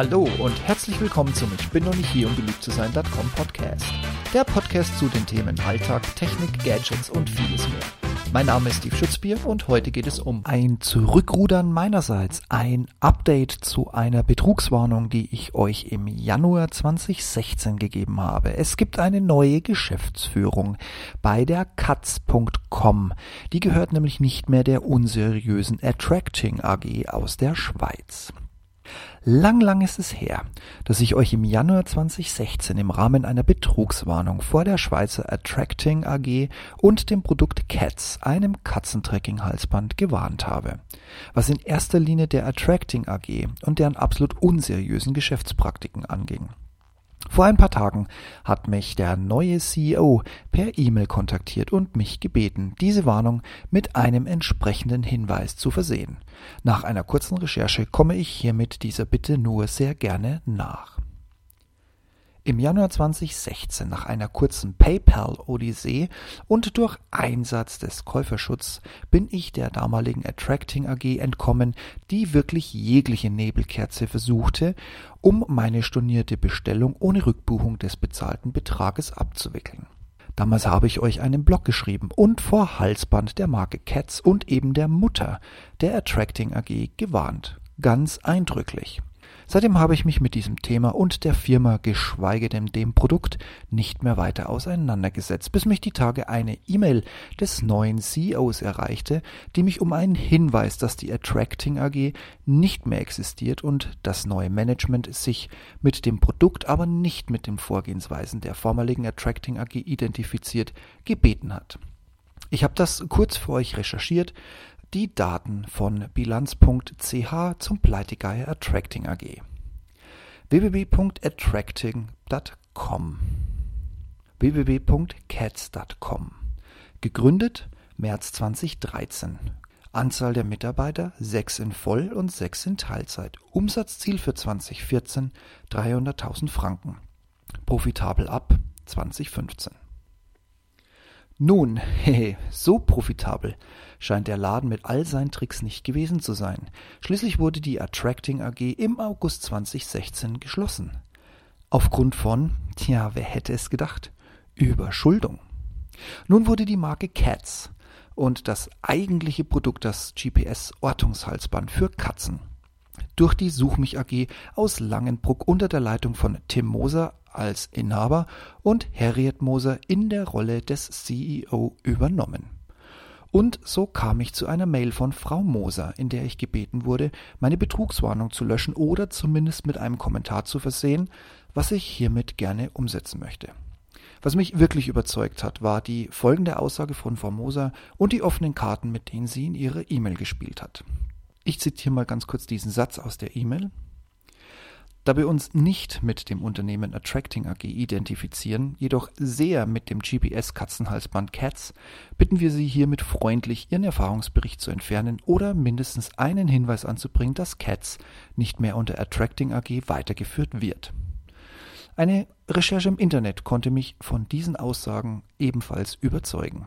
Hallo und herzlich willkommen zum Ich bin noch nicht hier, um beliebt zu sein.com Podcast. Der Podcast zu den Themen Alltag, Technik, Gadgets und vieles mehr. Mein Name ist Steve Schutzbier und heute geht es um ein Zurückrudern meinerseits, ein Update zu einer Betrugswarnung, die ich euch im Januar 2016 gegeben habe. Es gibt eine neue Geschäftsführung bei der Katz.com. Die gehört nämlich nicht mehr der unseriösen Attracting AG aus der Schweiz. Lang, lang ist es her, dass ich euch im Januar 2016 im Rahmen einer Betrugswarnung vor der Schweizer Attracting AG und dem Produkt Cats, einem Katzentracking-Halsband, gewarnt habe, was in erster Linie der Attracting AG und deren absolut unseriösen Geschäftspraktiken anging. Vor ein paar Tagen hat mich der neue CEO per E-Mail kontaktiert und mich gebeten, diese Warnung mit einem entsprechenden Hinweis zu versehen. Nach einer kurzen Recherche komme ich hiermit dieser Bitte nur sehr gerne nach. Im Januar 2016, nach einer kurzen PayPal-Odyssee und durch Einsatz des Käuferschutz, bin ich der damaligen Attracting AG entkommen, die wirklich jegliche Nebelkerze versuchte, um meine stornierte Bestellung ohne Rückbuchung des bezahlten Betrages abzuwickeln. Damals habe ich euch einen Blog geschrieben und vor Halsband der Marke Cats und eben der Mutter der Attracting AG gewarnt. Ganz eindrücklich. Seitdem habe ich mich mit diesem Thema und der Firma, geschweige denn dem Produkt, nicht mehr weiter auseinandergesetzt, bis mich die Tage eine E-Mail des neuen CEOs erreichte, die mich um einen Hinweis, dass die Attracting AG nicht mehr existiert und das neue Management sich mit dem Produkt, aber nicht mit den Vorgehensweisen der vormaligen Attracting AG identifiziert, gebeten hat. Ich habe das kurz für euch recherchiert, die Daten von bilanz.ch zum Pleitegeier Attracting AG. www.attracting.com www.cats.com Gegründet März 2013 Anzahl der Mitarbeiter 6 in Voll- und 6 in Teilzeit. Umsatzziel für 2014 300.000 Franken. Profitabel ab 2015. Nun, hehe, so profitabel scheint der Laden mit all seinen Tricks nicht gewesen zu sein. Schließlich wurde die Attracting AG im August 2016 geschlossen. Aufgrund von, tja, wer hätte es gedacht, Überschuldung. Nun wurde die Marke Cats und das eigentliche Produkt das GPS-Ortungshalsband für Katzen durch die Suchmich AG aus Langenbruck unter der Leitung von Tim Moser als Inhaber und Harriet Moser in der Rolle des CEO übernommen. Und so kam ich zu einer Mail von Frau Moser, in der ich gebeten wurde, meine Betrugswarnung zu löschen oder zumindest mit einem Kommentar zu versehen, was ich hiermit gerne umsetzen möchte. Was mich wirklich überzeugt hat, war die folgende Aussage von Frau Moser und die offenen Karten, mit denen sie in ihre E-Mail gespielt hat. Ich zitiere mal ganz kurz diesen Satz aus der E-Mail. Da wir uns nicht mit dem Unternehmen Attracting AG identifizieren, jedoch sehr mit dem GPS-Katzenhalsband Cats, bitten wir Sie hiermit freundlich, Ihren Erfahrungsbericht zu entfernen oder mindestens einen Hinweis anzubringen, dass Cats nicht mehr unter Attracting AG weitergeführt wird. Eine Recherche im Internet konnte mich von diesen Aussagen ebenfalls überzeugen.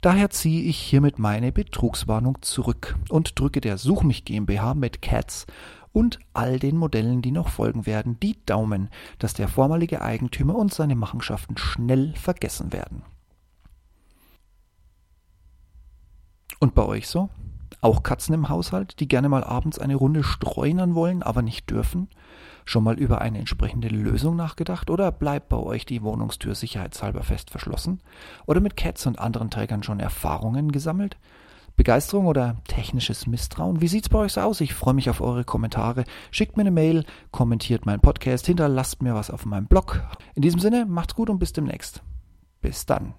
Daher ziehe ich hiermit meine Betrugswarnung zurück und drücke der Suchmich GmbH mit Cats und all den Modellen, die noch folgen werden, die Daumen, dass der vormalige Eigentümer und seine Machenschaften schnell vergessen werden. Und bei euch so? Auch Katzen im Haushalt, die gerne mal abends eine Runde streunern wollen, aber nicht dürfen? Schon mal über eine entsprechende Lösung nachgedacht oder bleibt bei euch die Wohnungstür sicherheitshalber fest verschlossen? Oder mit Cats und anderen Trägern schon Erfahrungen gesammelt? Begeisterung oder technisches Misstrauen? Wie sieht's bei euch so aus? Ich freue mich auf eure Kommentare. Schickt mir eine Mail, kommentiert meinen Podcast, hinterlasst mir was auf meinem Blog. In diesem Sinne, macht's gut und bis demnächst. Bis dann.